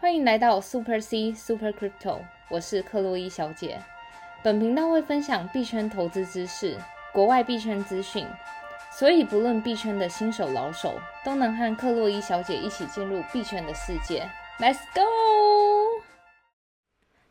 欢迎来到 Super C Super Crypto，我是克洛伊小姐。本频道会分享币圈投资知识、国外币圈资讯，所以不论币圈的新手老手，都能和克洛伊小姐一起进入币圈的世界。Let's go！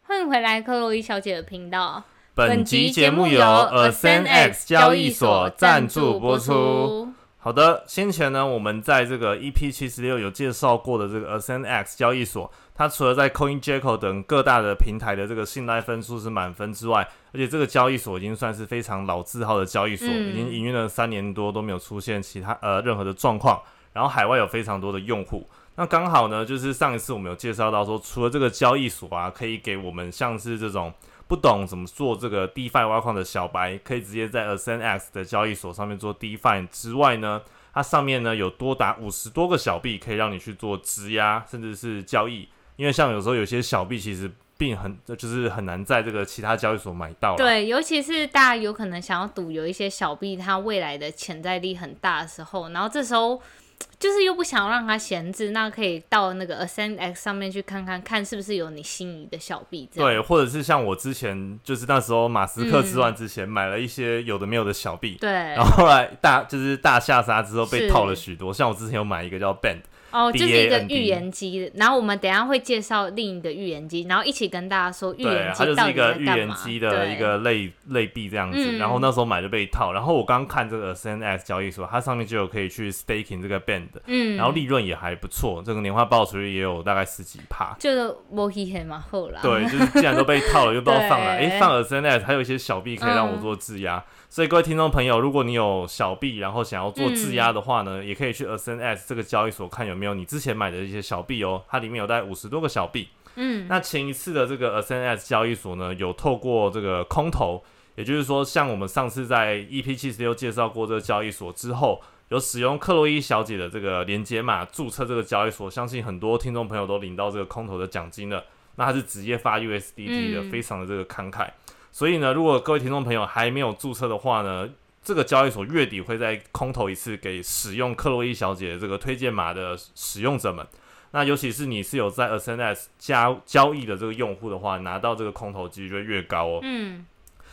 欢迎回来克洛伊小姐的频道。本集节目由 AscendX 交易所赞助播出。好的，先前呢，我们在这个 EP 七十六有介绍过的这个 AscendX 交易所，它除了在 CoinJeco 等各大的平台的这个信赖分数是满分之外，而且这个交易所已经算是非常老字号的交易所，已经营运了三年多都没有出现其他呃任何的状况，然后海外有非常多的用户。那刚好呢，就是上一次我们有介绍到说，除了这个交易所啊，可以给我们像是这种。不懂怎么做这个 DeFi 挖矿的小白，可以直接在 AscendX 的交易所上面做 DeFi 之外呢，它上面呢有多达五十多个小币，可以让你去做质押，甚至是交易。因为像有时候有些小币其实并很就是很难在这个其他交易所买到。对，尤其是大家有可能想要赌有一些小币它未来的潜在力很大的时候，然后这时候。就是又不想让它闲置，那可以到那个 Ascend X 上面去看看，看是不是有你心仪的小币。对，或者是像我之前，就是那时候马斯克之乱之前，买了一些有的没有的小币。对。然后后来大就是大下杀之后被套了许多，像我之前有买一个叫 Band。哦，就是一个预言机，然后我们等下会介绍另一个预言机，然后一起跟大家说预言它就是一个预言机的一个类类币这样子。然后那时候买就被套，然后我刚看这个 SNS 交易所，它上面就有可以去 staking 这个 band，嗯，然后利润也还不错，这个年化报酬率也有大概十几帕，就是。对，就是既然都被套了，又不知道放了。哎，放了 CNS 还有一些小币可以让我做质押。所以各位听众朋友，如果你有小币，然后想要做质押的话呢，也可以去 Ascend 这个交易所看有没有你之前买的一些小币哦，它里面有大概五十多个小币。嗯，那前一次的这个 Ascend 交易所呢，有透过这个空投，也就是说，像我们上次在 EP 七十六介绍过这个交易所之后，有使用克洛伊小姐的这个连接码注册这个交易所，相信很多听众朋友都领到这个空投的奖金了。那它是直接发 USDT 的，非常的这个慷慨。所以呢，如果各位听众朋友还没有注册的话呢，这个交易所月底会在空投一次给使用克洛伊小姐这个推荐码的使用者们。那尤其是你是有在 Ascend 加交易的这个用户的话，拿到这个空投几率就越高哦。嗯。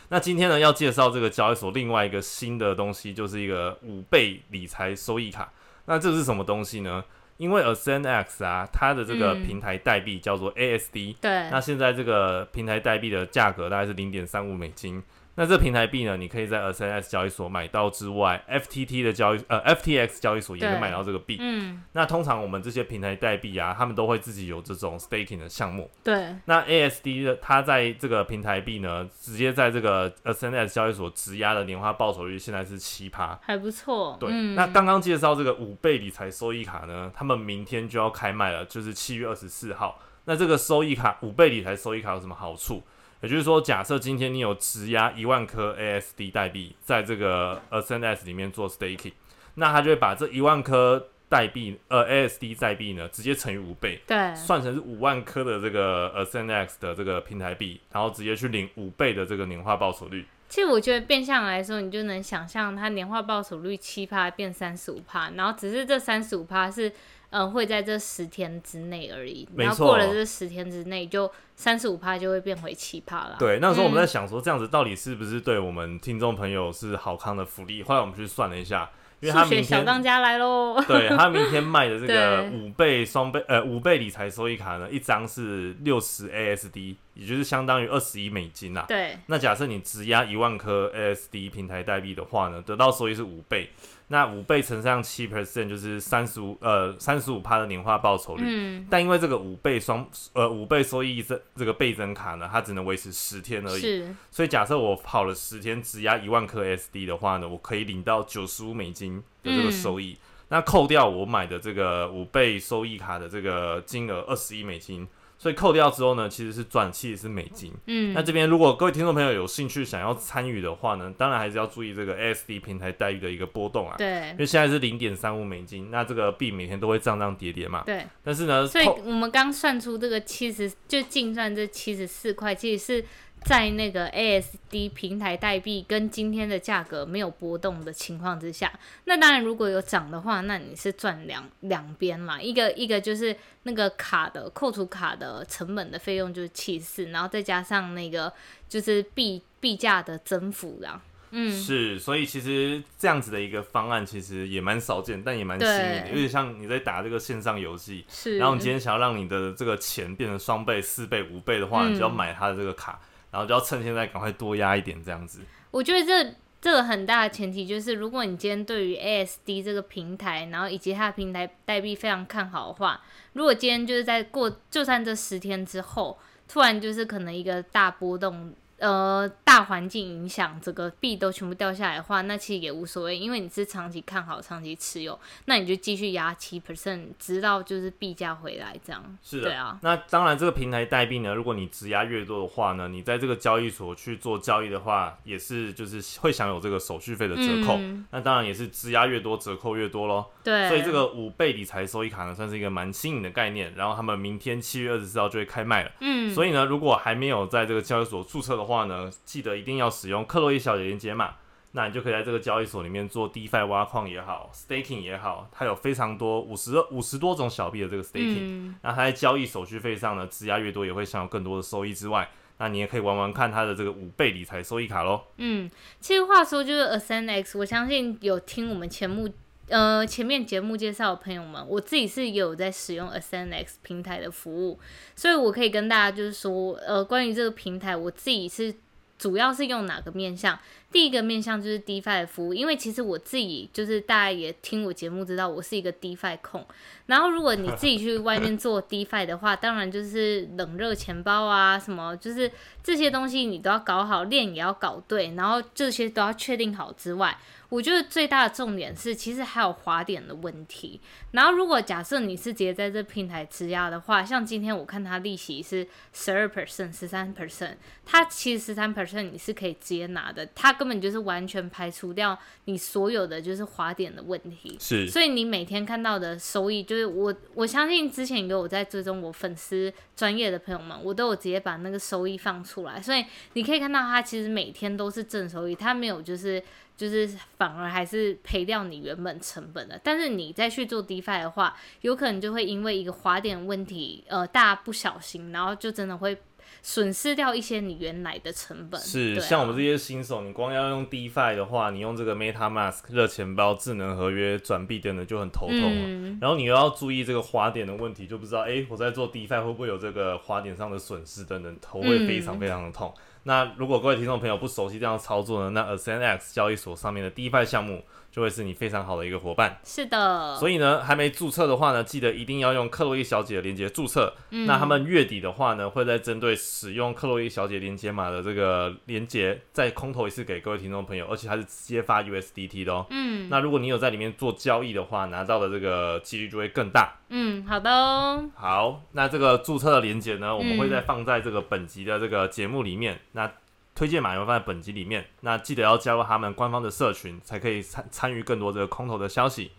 那今天呢，要介绍这个交易所另外一个新的东西，就是一个五倍理财收益卡。那这是什么东西呢？因为 Ascend X 啊，它的这个平台代币叫做 ASD，对，那现在这个平台代币的价格大概是零点三五美金。那这平台币呢？你可以在 SNS 交易所买到之外，FTT 的交易呃 FTX 交易所也能买到这个币。嗯，那通常我们这些平台代币啊，他们都会自己有这种 staking 的项目。对。那 ASD 的它在这个平台币呢，直接在这个 SNS 交易所质押的年化报酬率现在是七趴，还不错。对。那刚刚介绍这个五倍理财收益卡呢，他们明天就要开卖了，就是七月二十四号。那这个收益卡五倍理财收益卡有什么好处？也就是说，假设今天你有质押一万颗 ASD 代币在这个 Ascend 里面做 staking，那他就会把这一万颗代币呃 ASD 代币呢直接乘以五倍，对，算成是五万颗的这个 Ascend X 的这个平台币，然后直接去领五倍的这个年化报酬率。其实我觉得变相来说，你就能想象它年化报酬率七趴变三十五趴，然后只是这三十五趴是。嗯，会在这十天之内而已。然后过了这十天之内，就三十五趴就会变回七趴了。对，那时候我们在想说，这样子到底是不是对我们听众朋友是好康的福利？后来我们去算了一下，因为他明小当家来喽。对他明天卖的这个五倍双倍呃五倍理财收益卡呢，一张是六十 ASD，也就是相当于二十一美金呐。对。那假设你质押一万颗 ASD 平台代币的话呢，得到收益是五倍。那五倍乘上七 percent 就是三十五呃三十五趴的年化报酬率，嗯，但因为这个五倍双呃五倍收益这这个倍增卡呢，它只能维持十天而已，所以假设我跑了十天，只押一万颗 SD 的话呢，我可以领到九十五美金的这个收益，那扣掉我买的这个五倍收益卡的这个金额二十一美金。所以扣掉之后呢，其实是赚，七十是美金。嗯，那这边如果各位听众朋友有兴趣想要参与的话呢，当然还是要注意这个 ASD 平台待遇的一个波动啊。对，因为现在是零点三五美金，那这个币每天都会涨涨跌跌嘛。对。但是呢，所以我们刚算出这个七十，就净算这七十四块，其实是在那个 ASD 平台代币跟今天的价格没有波动的情况之下，那当然如果有涨的话，那你是赚两两边嘛，一个一个就是那个卡的扣除卡的成本的费用就是七四，然后再加上那个就是币币价的增幅啦。嗯，是，所以其实这样子的一个方案其实也蛮少见，但也蛮新颖的，有点像你在打这个线上游戏，是，然后你今天想要让你的这个钱变成双倍、四倍、五倍的话，你就要买它的这个卡，然后就要趁现在赶快多压一点这样子。我觉得这这个很大的前提就是，如果你今天对于 ASD 这个平台，然后以及它的平台代币非常看好的话，如果今天就是在过，就算这十天之后，突然就是可能一个大波动。呃，大环境影响整个币都全部掉下来的话，那其实也无所谓，因为你是长期看好、长期持有，那你就继续压七 percent，直到就是币价回来这样。是的，对啊。那当然，这个平台代币呢，如果你质押越多的话呢，你在这个交易所去做交易的话，也是就是会享有这个手续费的折扣。那当然也是质押越多，折扣越多喽。对。所以这个五倍理财收益卡呢，算是一个蛮新颖的概念。然后他们明天七月二十四号就会开卖了。嗯。所以呢，如果还没有在这个交易所注册的话呢，记得一定要使用克洛伊小姐连接码，那你就可以在这个交易所里面做 DeFi 挖矿也好，Staking 也好，它有非常多五十五十多种小币的这个 Staking，那它在交易手续费上呢，质押越多也会享有更多的收益之外，那你也可以玩玩看它的这个五倍理财收益卡喽。嗯，其实话说就是 AscendX，我相信有听我们前目呃前面节目介绍的朋友们，我自己是有在使用 AscendX 平台的服务，所以我可以跟大家就是说，呃，关于这个平台，我自己是。主要是用哪个面向？第一个面向就是 DeFi 的服务，因为其实我自己就是大家也听我节目知道，我是一个 DeFi 控。然后如果你自己去外面做 DeFi 的话，当然就是冷热钱包啊，什么就是这些东西你都要搞好，链也要搞对，然后这些都要确定好之外。我觉得最大的重点是，其实还有滑点的问题。然后，如果假设你是直接在这平台质押的话，像今天我看它利息是十二 percent、十三 percent，它其实十三 percent 你是可以直接拿的，它根本就是完全排除掉你所有的就是滑点的问题。是，所以你每天看到的收益，就是我我相信之前有我在追踪我粉丝专业的朋友们，我都有直接把那个收益放出来，所以你可以看到它其实每天都是正收益，它没有就是。就是反而还是赔掉你原本成本的，但是你再去做 DeFi 的话，有可能就会因为一个滑点问题，呃，大家不小心，然后就真的会损失掉一些你原来的成本。是，像我们这些新手，你光要用 DeFi 的话，你用这个 MetaMask 热钱包、智能合约转币等等就很头痛然后你又要注意这个滑点的问题，就不知道哎，我在做 DeFi 会不会有这个滑点上的损失等等，头会非常非常的痛。那如果各位听众朋友不熟悉这样操作呢，那 A S N X 交易所上面的第一派项目。就会是你非常好的一个伙伴。是的，所以呢，还没注册的话呢，记得一定要用克洛伊小姐的链接注册。那他们月底的话呢，会在针对使用克洛伊小姐连接码的这个连接，再空投一次给各位听众朋友，而且还是直接发 USDT 的哦。嗯，那如果你有在里面做交易的话，拿到的这个几率就会更大。嗯，好的哦。好，那这个注册的连接呢，我们会再放在这个本集的这个节目里面。那推荐码会放在本集里面，那记得要加入他们官方的社群，才可以参参与更多这个空投的消息。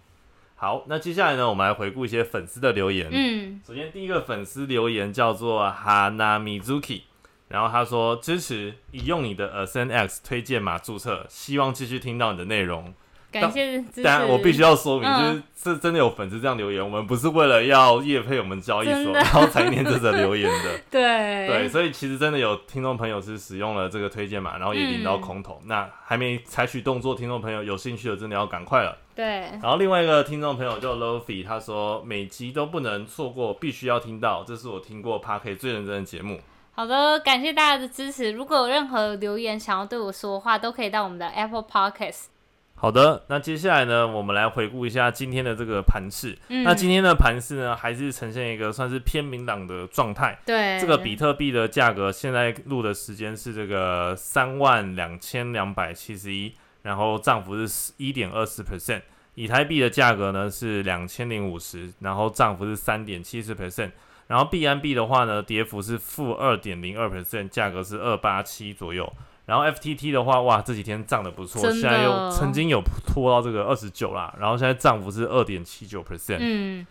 好，那接下来呢，我们来回顾一些粉丝的留言。嗯，首先第一个粉丝留言叫做 Hana Mizuki，然后他说支持已用你的 AscendX 推荐码注册，希望继续听到你的内容。感谢支持。但我必须要说明，就是是真的有粉丝这样留言，我们不是为了要夜配我们交易所，然后才念这则留言的。对对，所以其实真的有听众朋友是使用了这个推荐码，然后也领到空投。那还没采取动作，听众朋友有兴趣的，真的要赶快了。对。然后另外一个听众朋友叫 Lofi，他说每集都不能错过，必须要听到，这是我听过 Park 最认真的节目。好的，感谢大家的支持。如果有任何留言想要对我说的话，都可以到我们的 Apple Podcast。好的，那接下来呢，我们来回顾一下今天的这个盘势。那今天的盘势呢，还是呈现一个算是偏明朗的状态。对，这个比特币的价格现在录的时间是这个三万两千两百七十一，然后涨幅是一点二四 percent。以太币的价格呢是两千零五十，然后涨幅是三点七四 percent。然后币安币的话呢，跌幅是负二点零二 percent，价格是二八七左右。然后 F T T 的话，哇，这几天涨得不错，现在又曾经有拖到这个二十九啦，然后现在涨幅是二点七九 percent。嗯，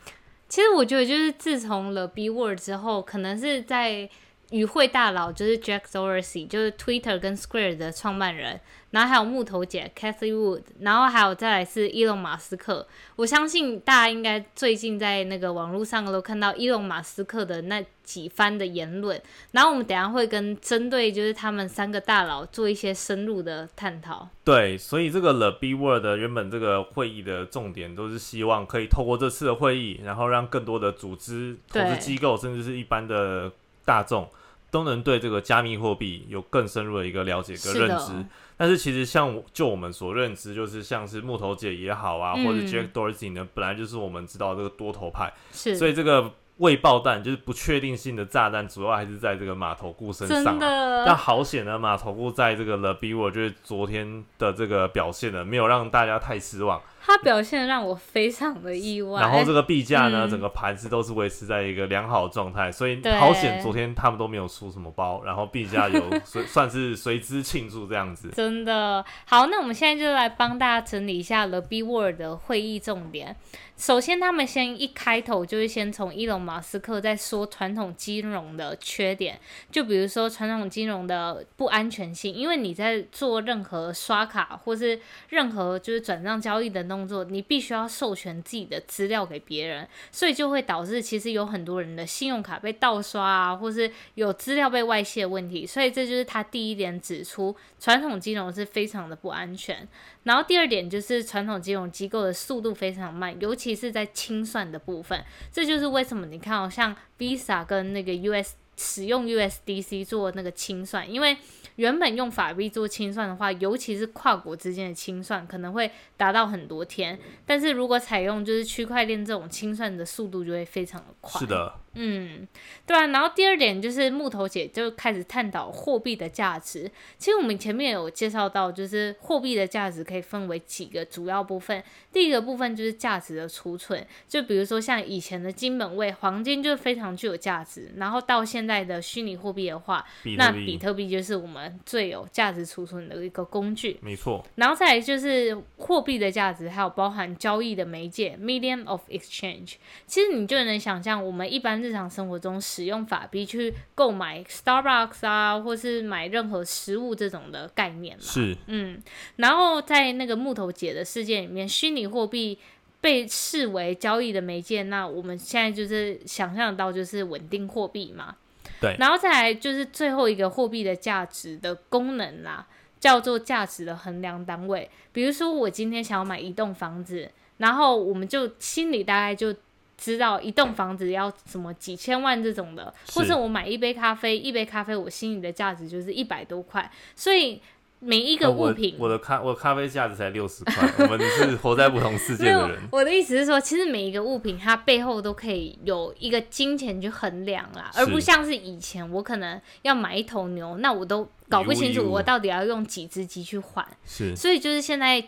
其实我觉得就是自从了 B Word 之后，可能是在与会大佬就是 Jack Dorsey，就是 Twitter 跟 Square 的创办人，然后还有木头姐 Kathy Wood，然后还有再来是伊隆马斯克。我相信大家应该最近在那个网络上都看到伊隆马斯克的那几番的言论，然后我们等下会跟针对就是他们三个大佬做一些深入的探讨。对，所以这个 The B Word 原本这个会议的重点都是希望可以透过这次的会议，然后让更多的组织、投资机构，甚至是一般的。大众都能对这个加密货币有更深入的一个了解跟认知，但是其实像就我们所认知，就是像是木头姐也好啊，或者 Jack Dorsey 呢，本来就是我们知道这个多头派，是，所以这个未爆弹就是不确定性的炸弹，主要还是在这个码头固身上。但好险呢，码头固在这个 The B 我觉得昨天的这个表现呢，没有让大家太失望。它表现让我非常的意外，然后这个币价呢，整个盘子都是维持在一个良好状态，所以好险，昨天他们都没有出什么包，然后币价有 随算是随之庆祝这样子。真的好，那我们现在就来帮大家整理一下 The B Word 的会议重点。首先，他们先一开头就是先从伊隆马斯克在说传统金融的缺点，就比如说传统金融的不安全性，因为你在做任何刷卡或是任何就是转账交易的动作，你必须要授权自己的资料给别人，所以就会导致其实有很多人的信用卡被盗刷啊，或是有资料被外泄问题。所以这就是他第一点指出传统金融是非常的不安全。然后第二点就是传统金融机构的速度非常慢，尤其是在清算的部分。这就是为什么你看，哦，像 Visa 跟那个 US 使用 USDC 做那个清算，因为原本用法币做清算的话，尤其是跨国之间的清算，可能会达到很多天。但是如果采用就是区块链这种清算的速度，就会非常的快。是的。嗯，对啊，然后第二点就是木头姐就开始探讨货币的价值。其实我们前面有介绍到，就是货币的价值可以分为几个主要部分。第一个部分就是价值的储存，就比如说像以前的金本位，黄金就非常具有价值。然后到现在的虚拟货币的话，那比特币就是我们最有价值储存的一个工具。没错。然后再来就是货币的价值，还有包含交易的媒介 （medium of exchange）。其实你就能想象，我们一般。日常生活中使用法币去购买 Starbucks 啊，或是买任何食物这种的概念是，嗯，然后在那个木头姐的世界里面，虚拟货币被视为交易的媒介，那我们现在就是想象到就是稳定货币嘛，对，然后再来就是最后一个货币的价值的功能啦，叫做价值的衡量单位。比如说我今天想要买一栋房子，然后我们就心里大概就。知道一栋房子要什么几千万这种的，或是我买一杯咖啡，一杯咖啡我心里的价值就是一百多块，所以每一个物品，我的咖我咖啡价值才六十块，我们是活在不同世界的人。我的意思是说，其实每一个物品它背后都可以有一个金钱去衡量啦，而不像是以前我可能要买一头牛，那我都搞不清楚我到底要用几只鸡去换。是，所以就是现在。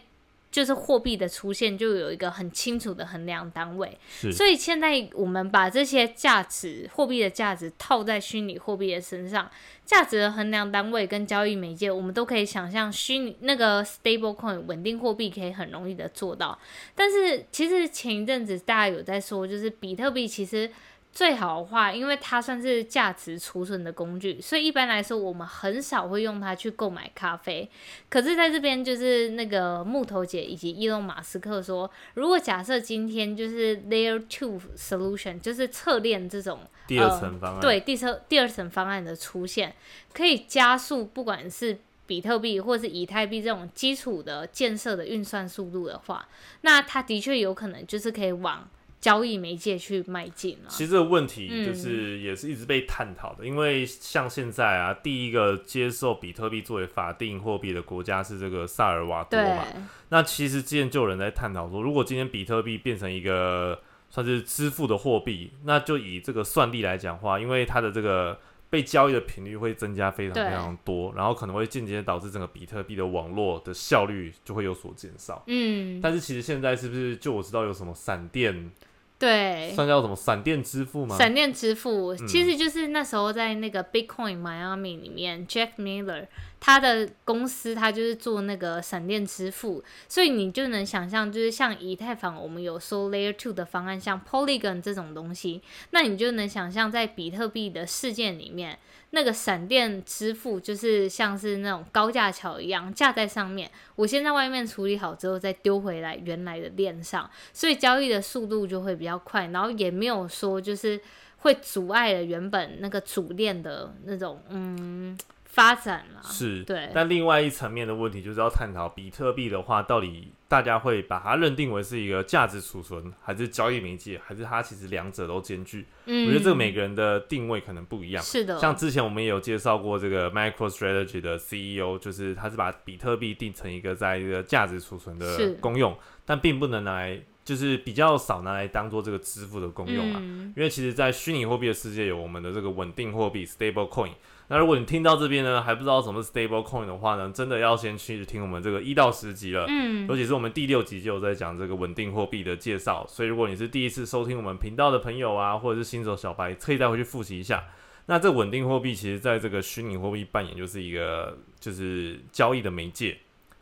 就是货币的出现，就有一个很清楚的衡量单位。所以现在我们把这些价值、货币的价值套在虚拟货币的身上，价值的衡量单位跟交易媒介，我们都可以想象虚拟那个 stable coin 稳定货币可以很容易的做到。但是其实前一阵子大家有在说，就是比特币其实。最好的话，因为它算是价值储存的工具，所以一般来说我们很少会用它去购买咖啡。可是在这边，就是那个木头姐以及伊隆马斯克说，如果假设今天就是 Layer Two Solution，就是侧链这种第二层方案，对，第二第二层方案的出现，可以加速不管是比特币或是以太币这种基础的建设的运算速度的话，那它的确有可能就是可以往。交易媒介去迈进了。其实这个问题就是也是一直被探讨的，因为像现在啊，第一个接受比特币作为法定货币的国家是这个萨尔瓦多嘛。那其实之前就有人在探讨说，如果今天比特币变成一个算是支付的货币，那就以这个算力来讲话，因为它的这个被交易的频率会增加非常非常多，然后可能会间接导致整个比特币的网络的效率就会有所减少。嗯。但是其实现在是不是就我知道有什么闪电？对，算叫什么闪电支付吗？闪电支付其实就是那时候在那个 Bitcoin Miami 里面，Jack Miller 他的公司他就是做那个闪电支付，所以你就能想象，就是像以太坊，我们有说 Layer Two 的方案，像 Polygon 这种东西，那你就能想象在比特币的事件里面，那个闪电支付就是像是那种高架桥一样架在上面，我先在外面处理好之后再丢回来原来的链上，所以交易的速度就会比较快，然后也没有说就是会阻碍了原本那个主链的那种嗯。发展了，是对，但另外一层面的问题就是要探讨比特币的话，到底大家会把它认定为是一个价值储存，还是交易媒介，还是它其实两者都兼具？嗯，我觉得这个每个人的定位可能不一样。是的，像之前我们也有介绍过这个 MicroStrategy 的 CEO，就是他是把比特币定成一个在一个价值储存的功用，但并不能拿来，就是比较少拿来当做这个支付的功用啊。因为其实，在虚拟货币的世界，有我们的这个稳定货币 Stable Coin。那如果你听到这边呢，还不知道什么是 stable coin 的话呢，真的要先去听我们这个一到十集了。嗯，尤其是我们第六集就有在讲这个稳定货币的介绍。所以如果你是第一次收听我们频道的朋友啊，或者是新手小白，可以再回去复习一下。那这稳定货币其实在这个虚拟货币扮演就是一个就是交易的媒介。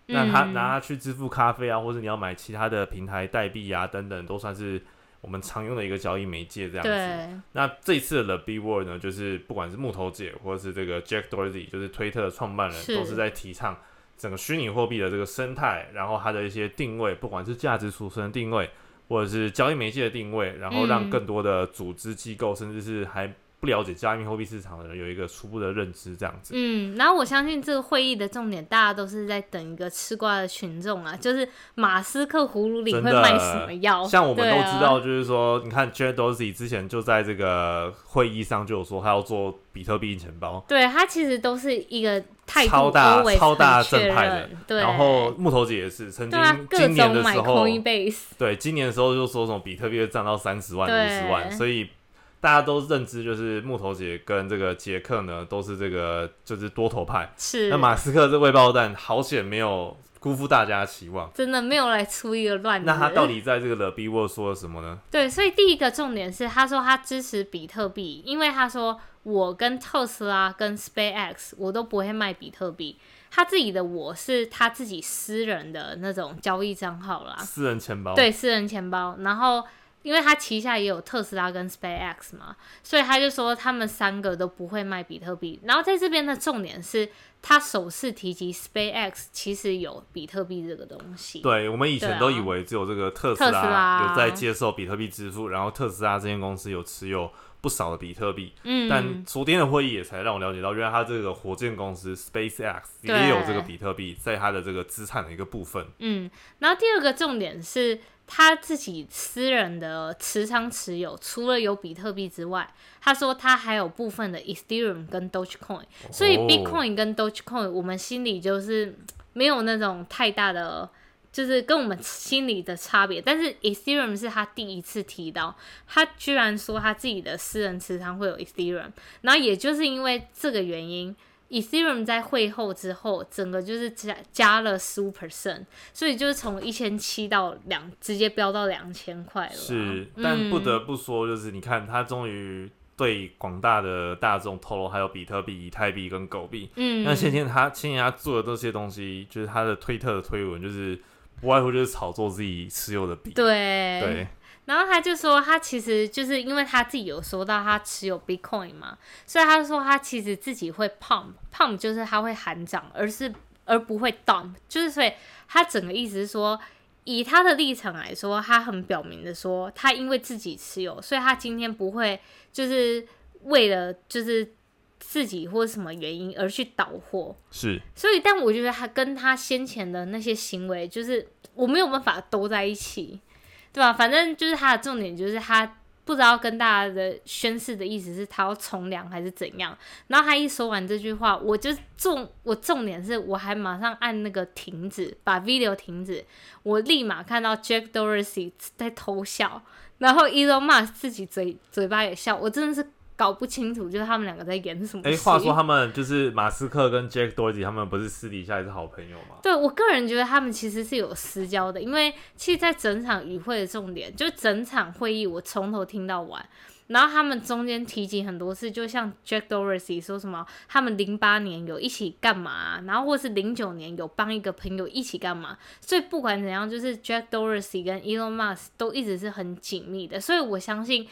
那他拿它去支付咖啡啊，或者你要买其他的平台代币啊等等，都算是。我们常用的一个交易媒介这样子。那这一次的 The B Word 呢，就是不管是木头姐或者是这个 Jack Dorsey，就是推特的创办人，都是在提倡整个虚拟货币的这个生态，然后它的一些定位，不管是价值储存的定位，或者是交易媒介的定位，然后让更多的组织机构，甚至是还。不了解加密货币市场的人有一个初步的认知，这样子。嗯，然后我相信这个会议的重点，大家都是在等一个吃瓜的群众啊，就是马斯克葫芦里会卖什么药。像我们都知道，就是说，你看 Jared Dorsey 之前就在这个会议上就有说，他要做比特币钱包。对他其实都是一个态度超大超大正派的。对，然后木头姐也是曾经今年的时候，对今年的时候就说什么比特币会涨到三十万、五十万，所以。大家都认知就是木头姐跟这个杰克呢，都是这个就是多头派。是。那马斯克这未爆弹好险没有辜负大家期望，真的没有来出一个乱。那他到底在这个 The B Word 说了什么呢？对，所以第一个重点是他说他支持比特币，因为他说我跟特斯拉跟 SpaceX 我都不会卖比特币，他自己的我是他自己私人的那种交易账号啦，私人钱包。对，私人钱包，然后。因为他旗下也有特斯拉跟 SpaceX 嘛，所以他就说他们三个都不会卖比特币。然后在这边的重点是他首次提及 SpaceX 其实有比特币这个东西。对我们以前都以为只有这个特斯拉有在接受比特币支付，然后特斯拉这间公司有持有不少的比特币。嗯，但昨天的会议也才让我了解到，原来他这个火箭公司 SpaceX 也有这个比特币在他的这个资产的一个部分。嗯，然后第二个重点是。他自己私人的持仓持有，除了有比特币之外，他说他还有部分的 Ethereum 跟 Dogecoin，所以 Bitcoin 跟 Dogecoin 我们心里就是没有那种太大的，就是跟我们心里的差别。但是 Ethereum 是他第一次提到，他居然说他自己的私人持仓会有 Ethereum，然后也就是因为这个原因。Ethereum 在会后之后，整个就是加加了十五 percent，所以就是从一千七到两，直接飙到两千块了。是，但不得不说，就是你看，他终于对广大的大众透露，还有比特币、以太币跟狗币。嗯，那先前他先前他做的这些东西，就是他的推特的推文，就是不外乎就是炒作自己持有的币。对对。然后他就说，他其实就是因为他自己有说到他持有 Bitcoin 嘛，所以他说他其实自己会 pump，pump 就是他会喊涨，而是而不会 dump，就是所以他整个意思是说，以他的立场来说，他很表明的说，他因为自己持有，所以他今天不会就是为了就是自己或什么原因而去倒货。是。所以，但我觉得他跟他先前的那些行为，就是我没有办法都在一起。对吧？反正就是他的重点，就是他不知道跟大家的宣誓的意思是他要从良还是怎样。然后他一说完这句话，我就重我重点是我还马上按那个停止，把 video 停止，我立马看到 Jack Dorsey 在偷笑，然后 Elon Musk 自己嘴嘴巴也笑，我真的是。搞不清楚，就是他们两个在演什么。哎，话说他们就是马斯克跟 Jack Dorsey，他们不是私底下也是好朋友吗？对我个人觉得他们其实是有私交的，因为其实，在整场与会的重点，就整场会议我从头听到完，然后他们中间提及很多次，就像 Jack Dorsey 说什么，他们零八年有一起干嘛，然后或是零九年有帮一个朋友一起干嘛，所以不管怎样，就是 Jack Dorsey 跟 Elon Musk 都一直是很紧密的，所以我相信。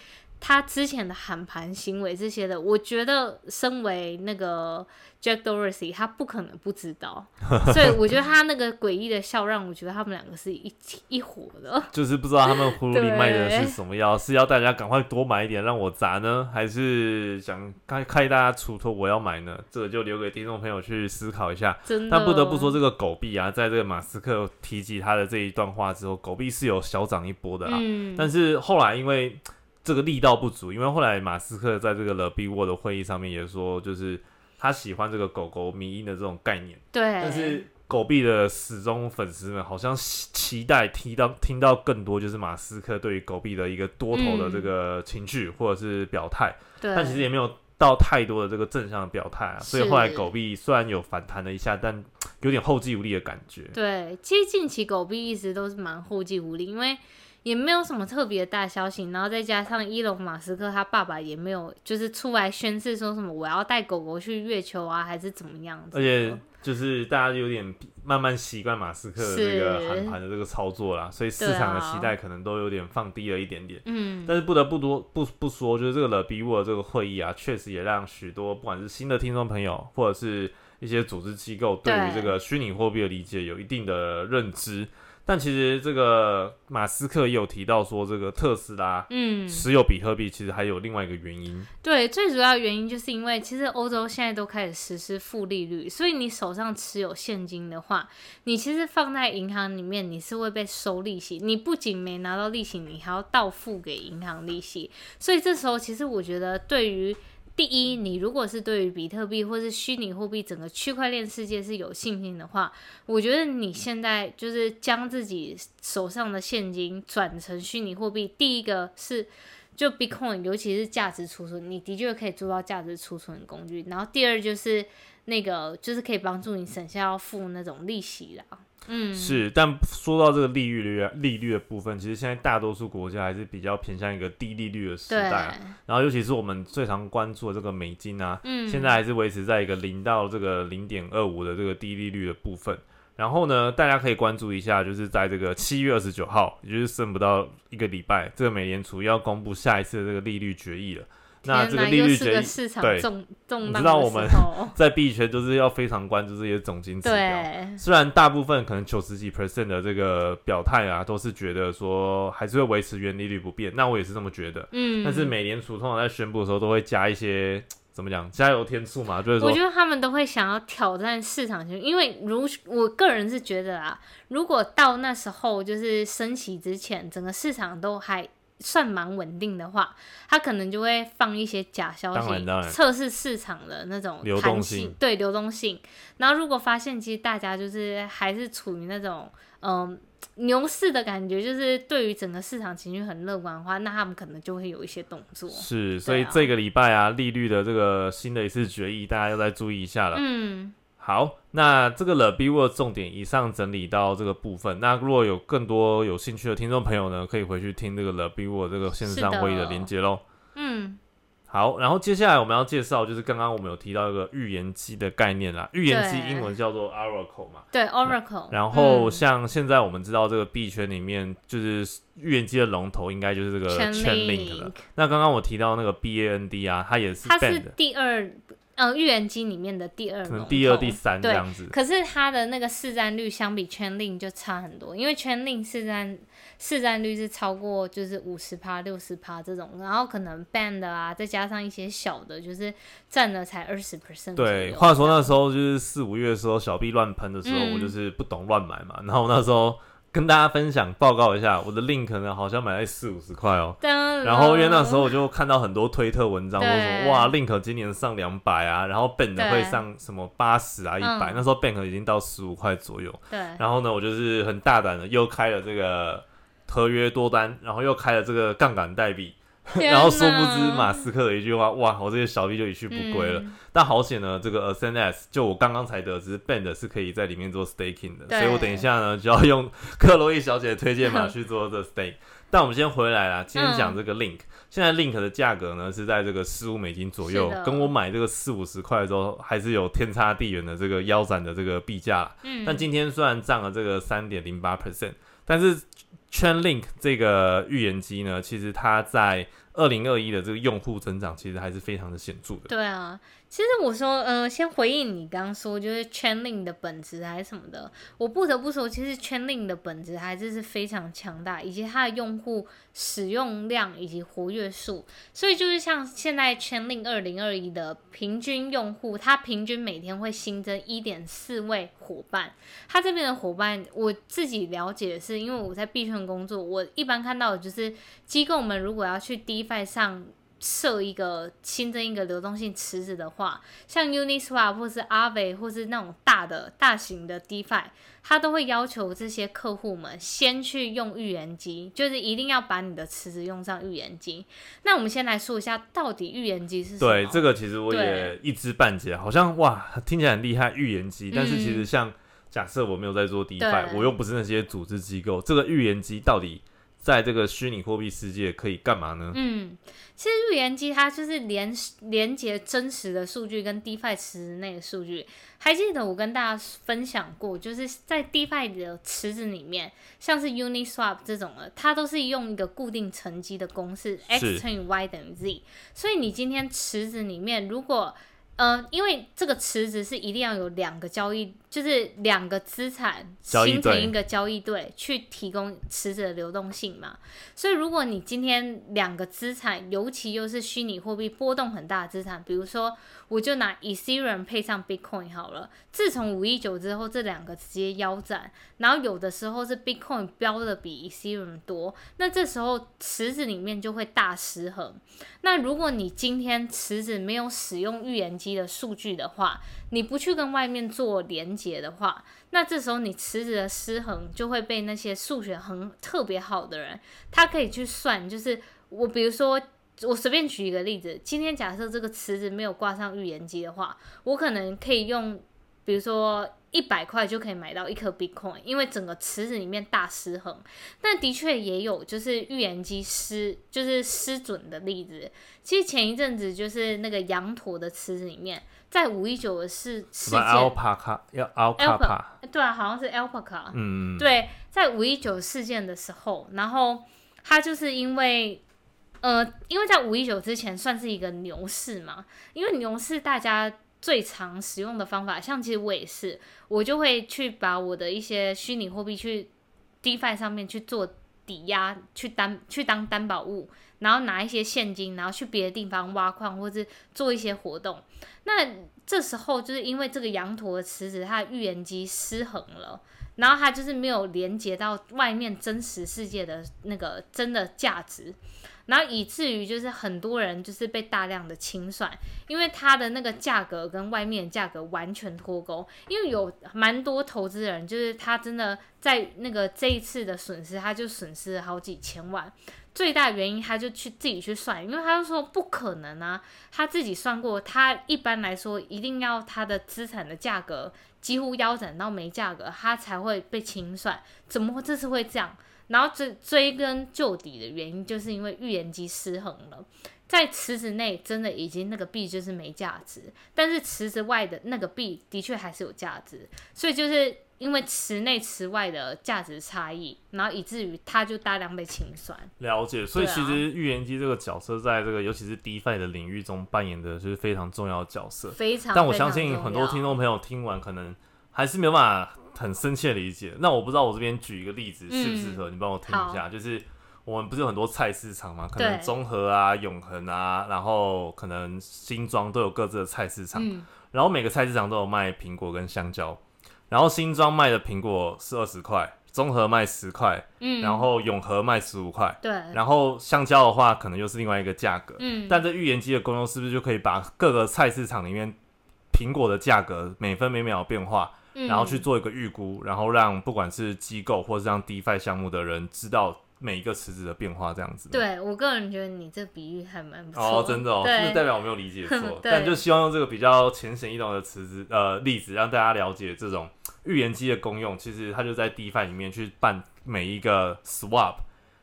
他之前的喊盘行为这些的，我觉得身为那个 Jack Dorsey，他不可能不知道，所以我觉得他那个诡异的笑让我觉得他们两个是一起一伙的，就是不知道他们葫芦里卖的是什么药，是要大家赶快多买一点让我砸呢，还是想开开大家出头我要买呢？这个就留给听众朋友去思考一下。但不得不说，这个狗币啊，在这个马斯克提及他的这一段话之后，狗币是有小涨一波的啦。嗯，但是后来因为这个力道不足，因为后来马斯克在这个 The Big World 的会议上面也说，就是他喜欢这个狗狗迷音的这种概念。对。但是狗币的始终粉丝们好像期待听到听到更多，就是马斯克对于狗币的一个多头的这个情绪或者是表态。对。但其实也没有到太多的这个正向的表态啊，所以后来狗币虽然有反弹了一下，但有点后继无力的感觉。对，其实近期狗币一直都是蛮后继无力，因为。也没有什么特别的大消息，然后再加上伊隆马斯克他爸爸也没有就是出来宣誓说什么我要带狗狗去月球啊，还是怎么样子。而且就是大家有点慢慢习惯马斯克的这个喊盘的这个操作啦，所以市场的期待可能都有点放低了一点点。嗯，但是不得不多不不说，就是这个了比沃这个会议啊，确实也让许多不管是新的听众朋友，或者是一些组织机构，对于这个虚拟货币的理解有一定的认知。但其实这个马斯克也有提到说，这个特斯拉嗯持有比特币，其实还有另外一个原因。对，最主要原因就是因为其实欧洲现在都开始实施负利率，所以你手上持有现金的话，你其实放在银行里面，你是会被收利息。你不仅没拿到利息，你还要倒付给银行利息。所以这时候，其实我觉得对于第一，你如果是对于比特币或是虚拟货币整个区块链世界是有信心的话，我觉得你现在就是将自己手上的现金转成虚拟货币，第一个是就 Bitcoin，尤其是价值储存，你的确可以做到价值储存工具。然后第二就是那个就是可以帮助你省下要付那种利息啦。嗯，是，但说到这个利率率利率的部分，其实现在大多数国家还是比较偏向一个低利率的时代。然后，尤其是我们最常关注的这个美金啊，嗯，现在还是维持在一个零到这个零点二五的这个低利率的部分。然后呢，大家可以关注一下，就是在这个七月二十九号，也就是剩不到一个礼拜，这个美联储要公布下一次的这个利率决议了。那这个利率决议，对，你知道我们 在币圈都是要非常关注这些总金指标。虽然大部分可能九十几 percent 的这个表态啊，都是觉得说还是会维持原利率不变。那我也是这么觉得。嗯。但是美联储通常在宣布的时候，都会加一些怎么讲加油添醋嘛，就是说，我觉得他们都会想要挑战市场性，因为如我个人是觉得啊，如果到那时候就是升息之前，整个市场都还。算蛮稳定的话，他可能就会放一些假消息，测试市场的那种流动性，对流动性。然后如果发现其实大家就是还是处于那种嗯牛市的感觉，就是对于整个市场情绪很乐观的话，那他们可能就会有一些动作。是，所以这个礼拜啊，利率的这个新的一次决议，大家要再注意一下了。嗯。好，那这个 The B Word 重点以上整理到这个部分。那如果有更多有兴趣的听众朋友呢，可以回去听这个 The B Word 这个线上会议的连接喽。嗯，好，然后接下来我们要介绍就是刚刚我们有提到一个预言机的概念啦。预言机英文叫做 Oracle 嘛？对，Oracle。然后像现在我们知道这个币圈里面，就是预言机的龙头应该就是这个 Chainlink 了。那刚刚我提到那个 BAND 啊，它也是它是第二。嗯，预言机里面的第二，可能第二、第三这样子。可是它的那个市占率相比圈令就差很多，因为圈令市占市占率是超过就是五十趴、六十趴这种，然后可能 band 啊，再加上一些小的，就是占了才二十 percent。对，话说那时候就是四五月的时候，小币乱喷的时候，我就是不懂乱买嘛，然后那时候。跟大家分享报告一下，我的 link 呢好像买在四五十块哦。然后因为那时候我就看到很多推特文章，说什么哇 link 今年上两百啊，然后 bank 会上什么八十啊一百，那时候 bank 已经到十五块左右。对。然后呢，我就是很大胆的又开了这个合约多单，然后又开了这个杠杆代币。然后殊不知马斯克的一句话，哇，我这些小币就一去不归了。但好险呢，这个 SNS 就我刚刚才得知，Band 是可以在里面做 staking 的，所以我等一下呢就要用克洛伊小姐的推荐码去做这 stake。但我们先回来啦，今天讲这个 Link，现在 Link 的价格呢是在这个四五美金左右，跟我买这个四五十块的时候还是有天差地远的这个腰斩的这个币价。嗯，但今天虽然涨了这个三点零八 percent，但是。Chainlink 这个预言机呢，其实它在二零二一的这个用户增长其实还是非常的显著的。对啊，其实我说，呃，先回应你刚刚说，就是 Chainlink 的本质还是什么的，我不得不说，其实 Chainlink 的本质还是是非常强大，以及它的用户使用量以及活跃数。所以就是像现在 Chainlink 二零二一的平均用户，它平均每天会新增一点四位伙伴。它这边的伙伴，我自己了解的是，因为我在币圈工作，我一般看到的就是机构们如果要去 DeFi 上。设一个新增一个流动性池子的话，像 Uniswap 或是 Aave 或是那种大的大型的 DeFi，它都会要求这些客户们先去用预言机，就是一定要把你的池子用上预言机。那我们先来说一下，到底预言机是什么？对，这个其实我也一知半解，好像哇，听起来很厉害，预言机。但是其实像假设我没有在做 DeFi，我又不是那些组织机构，这个预言机到底？在这个虚拟货币世界可以干嘛呢？嗯，其实预言机它就是连连接真实的数据跟 DeFi 池内的数据。还记得我跟大家分享过，就是在 DeFi 的池子里面，像是 Uniswap 这种的，它都是用一个固定乘积的公式，x 乘以 y 等于 z。所以你今天池子里面如果呃，因为这个池子是一定要有两个交易，就是两个资产形成一个交易对，去提供池子的流动性嘛。所以如果你今天两个资产，尤其又是虚拟货币波动很大的资产，比如说我就拿 Ethereum 配上 Bitcoin 好了。自从五一九之后，这两个直接腰斩，然后有的时候是 Bitcoin 标的比 Ethereum 多，那这时候池子里面就会大失衡。那如果你今天池子没有使用预言机的数据的话，你不去跟外面做连接解的话，那这时候你池子的失衡就会被那些数学很特别好的人，他可以去算。就是我比如说，我随便举一个例子，今天假设这个池子没有挂上预言机的话，我可能可以用，比如说。一百块就可以买到一颗 Bitcoin，因为整个池子里面大失衡。但的确也有就是预言机失，就是失准的例子。其实前一阵子就是那个羊驼的池子里面，在五一九的事事件，Alpaca 要 Alpaca，对啊，好像是 Alpaca，嗯，对，在五一九事件的时候，然后他就是因为，呃，因为在五一九之前算是一个牛市嘛，因为牛市大家。最常使用的方法，像其实我也是，我就会去把我的一些虚拟货币去 DeFi 上面去做抵押，去担去当担保物，然后拿一些现金，然后去别的地方挖矿或者做一些活动。那这时候就是因为这个羊驼的池子，它的预言机失衡了，然后它就是没有连接到外面真实世界的那个真的价值。然后以至于就是很多人就是被大量的清算，因为它的那个价格跟外面的价格完全脱钩。因为有蛮多投资人，就是他真的在那个这一次的损失，他就损失了好几千万。最大原因他就去自己去算，因为他就说不可能啊，他自己算过，他一般来说一定要他的资产的价格几乎腰斩到没价格，他才会被清算。怎么会这次会这样？然后追追根究底的原因，就是因为预言机失衡了，在池子内真的已经那个币就是没价值，但是池子外的那个币的确还是有价值，所以就是因为池内池外的价值差异，然后以至于它就大量被清算。了解，所以其实预言机这个角色在这个尤其是 DeFi 的领域中扮演的就是非常重要的角色，非常。但我相信很多听众朋友听完可能还是没有办法。很深切理解，那我不知道我这边举一个例子适不适合你帮我听一下，就是我们不是有很多菜市场嘛，可能中和啊、永恒啊，然后可能新庄都有各自的菜市场，然后每个菜市场都有卖苹果跟香蕉，然后新庄卖的苹果是二十块，综合卖十块，嗯，然后永和卖十五块，对，然后香蕉的话可能又是另外一个价格，嗯，但这预言机的功用是不是就可以把各个菜市场里面苹果的价格每分每秒变化？然后去做一个预估，然后让不管是机构或者让 DeFi 项目的人知道每一个池子的变化，这样子。对我个人觉得你这比喻还蛮不错。哦，真的哦，是代表我没有理解错，但就希望用这个比较浅显易懂的池子呃例子，让大家了解这种预言机的功用。其实它就在 DeFi 里面去办每一个 Swap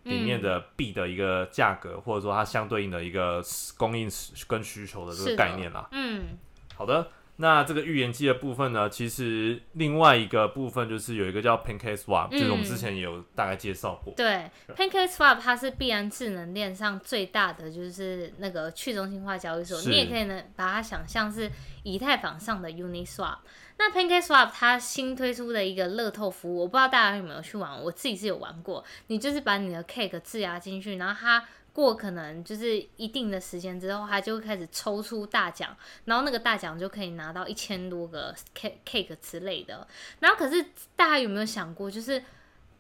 里面的币的一个价格，或者说它相对应的一个供应跟需求的这个概念啦。嗯，好的。那这个预言机的部分呢，其实另外一个部分就是有一个叫 Pancake Swap，、就是我们之前也有大概介绍过。对，Pancake Swap 它是必然智能链上最大的就是那个去中心化交易所，你也可以呢把它想象是以太坊上的 Uniswap。那 Pancake Swap 它新推出的一个乐透服务，我不知道大家有没有去玩，我自己是有玩过。你就是把你的 Cake 质押进去，然后它过可能就是一定的时间之后，他就会开始抽出大奖，然后那个大奖就可以拿到一千多个 cake cake 之类的。然后可是大家有没有想过，就是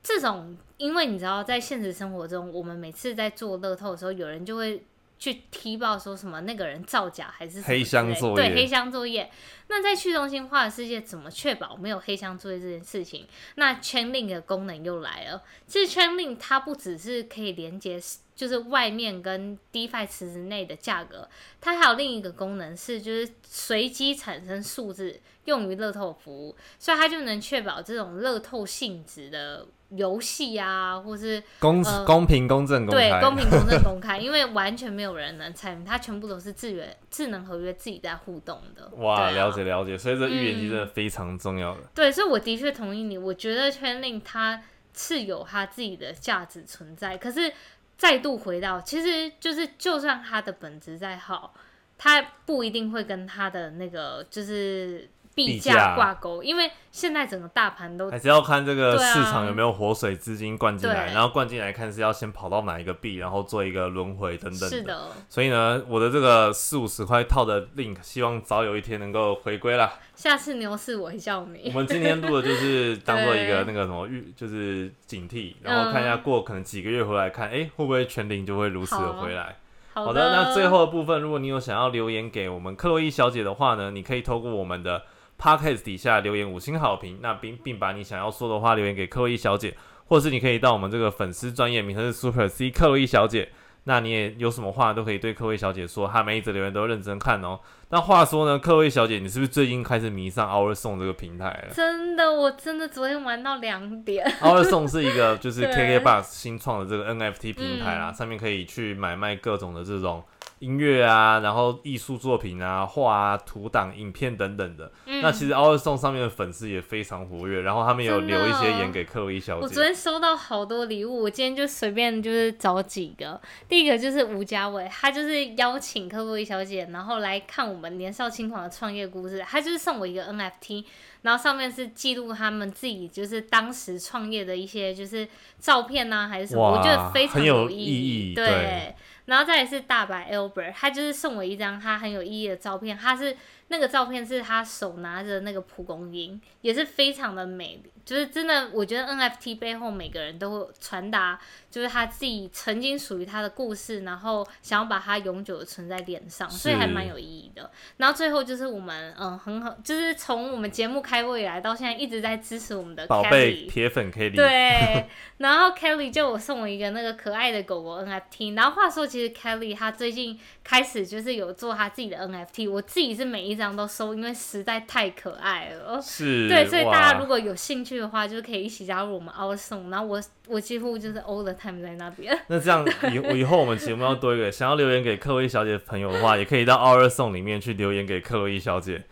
这种，因为你知道，在现实生活中，我们每次在做乐透的时候，有人就会去踢爆说什么那个人造假还是黑箱作业对黑箱作业。那在去中心化的世界，怎么确保没有黑箱作业这件事情？那 Chainlink 的功能又来了。其实 Chainlink 它不只是可以连接，就是外面跟 DeFi 池子内的价格，它还有另一个功能是，就是随机产生数字用于乐透服务，所以它就能确保这种乐透性质的游戏啊，或是公、呃公平、公正、公开，对公平、公正、公开，因为完全没有人能参与，它全部都是智源智能合约自己在互动的。哇，啊了解了解，所以这预言机嗯真的非常重要的。对，所以我的确同意你，我觉得 Chainlink 它是有它自己的价值存在，可是再度回到，其实就是就算他的本质再好，他不一定会跟他的那个就是币币价。价挂钩，因为现在整个大盘都还是要看这个市场有没有活水资金灌进来，对。然后灌进来看是要先跑到哪一个币，然后做一个轮回等等是的，所以呢，我的这个四五十块套的 link，希望早有一天能够回归啦。下次牛市我会叫我你。们今天录的就是当做一个那个什么 预，就是警惕，然后看一下过可能几个月回来看，哎、会不会全零就会如此的回来。好好的，那最后的部分，如果你有想要留言给我们克洛伊小姐的话呢，你可以透过我们的 podcast 底下留言五星好评，那并并把你想要说的话留言给克洛伊小姐，或是你可以到我们这个粉丝专业名称是 Super C 克洛伊小姐，那你也有什么话都可以对克洛伊小姐说，她每一则留言都认真看哦。那话说呢，克洛伊小姐，你是不是最近开始迷上 Our Song 这个平台了真的，我真的昨天玩到两点。Our Song 是一个就是 KKBox 新创的这个 NFT 平台啦，嗯上面可以去买卖各种的这种音乐啊，然后艺术作品啊、画啊、图档、影片等等的。嗯那其实 Our Song 上面的粉丝也非常活跃，然后他们有留一些言给克洛伊小姐。我昨天收到好多礼物，我今天就随便就是找几个。第一个就是吴家伟，他就是邀请克洛伊小姐，然后来看我们年少轻狂的创业故事。他就是送我一个 NFT，然后上面是记录他们自己就是当时创业的一些就是照片呐、还是什么，我觉得非常有意意义对。对然后再来是大白 Albert，他就是送我一张他很有意义的照片，他是那个照片是他手拿着那个蒲公英，也是非常的美，就是真的，我觉得 NFT 背后每个人都会传达，就是他自己曾经属于他的故事，然后想要把它永久的存在脸上，所以还蛮有意义的。然后最后就是我们嗯很好，就是从我们节目开播以来到现在一直在支持我们的宝贝 Kelly。铁粉 Kelly，对，然后 Kelly 就我送我一个那个可爱的狗狗 NFT。然后话说，其实 Kelly 她最近开始就是有做她自己的 NFT，我自己是每一张都收，因为实在太可爱了。是，对，所以大家如果有兴趣的话，就可以一起加入我们 Our Song。然后我我几乎就是 all the time 在那边。那这样以 以后我们节目要多一个想要留言给克洛伊小姐的朋友的话，也可以到 Our Song 里面去留言给克洛伊小姐。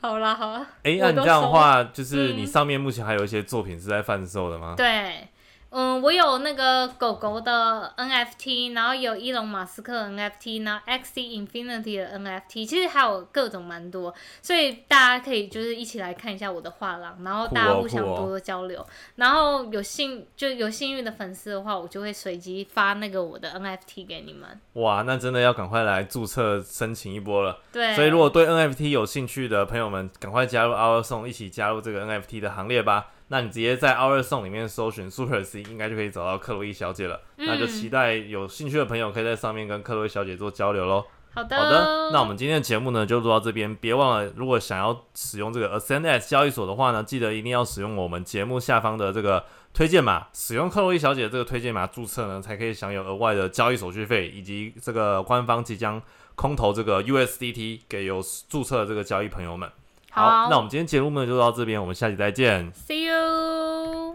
好 啦好啦，哎、那你这样的话，就是嗯你上面目前还有一些作品是在贩售的吗？对，嗯，我有那个狗狗的 NFT，然后有伊隆马斯克的 NFT，然后 XC Infinity 的 NFT，其实还有各种蛮多，所以大家可以就是一起来看一下我的画廊，然后大家哦酷哦互相多多交流，然后有幸就有幸运的粉丝的话，我就会随机发那个我的 NFT 给你们。哇，那真的要赶快来注册申请一波了。对，所以如果对 NFT 有兴趣的朋友们，赶快加入 Our Song，一起加入这个 NFT 的行列吧。那你直接在 Our Song 里面搜寻 Super C，应该就可以找到克洛伊小姐了。嗯那就期待有兴趣的朋友可以在上面跟克洛伊小姐做交流喽。好的，好的，那我们今天的节目呢就录到这边。别忘了，如果想要使用这个 AscendX 交易所的话呢，记得一定要使用我们节目下方的这个推荐码，使用克洛伊小姐的这个推荐码注册呢，才可以享有额外的交易手续费，以及这个官方即将空投这个 USDT 给有注册的这个交易朋友们。好那我们今天节目呢就到这边我们下期再见。See you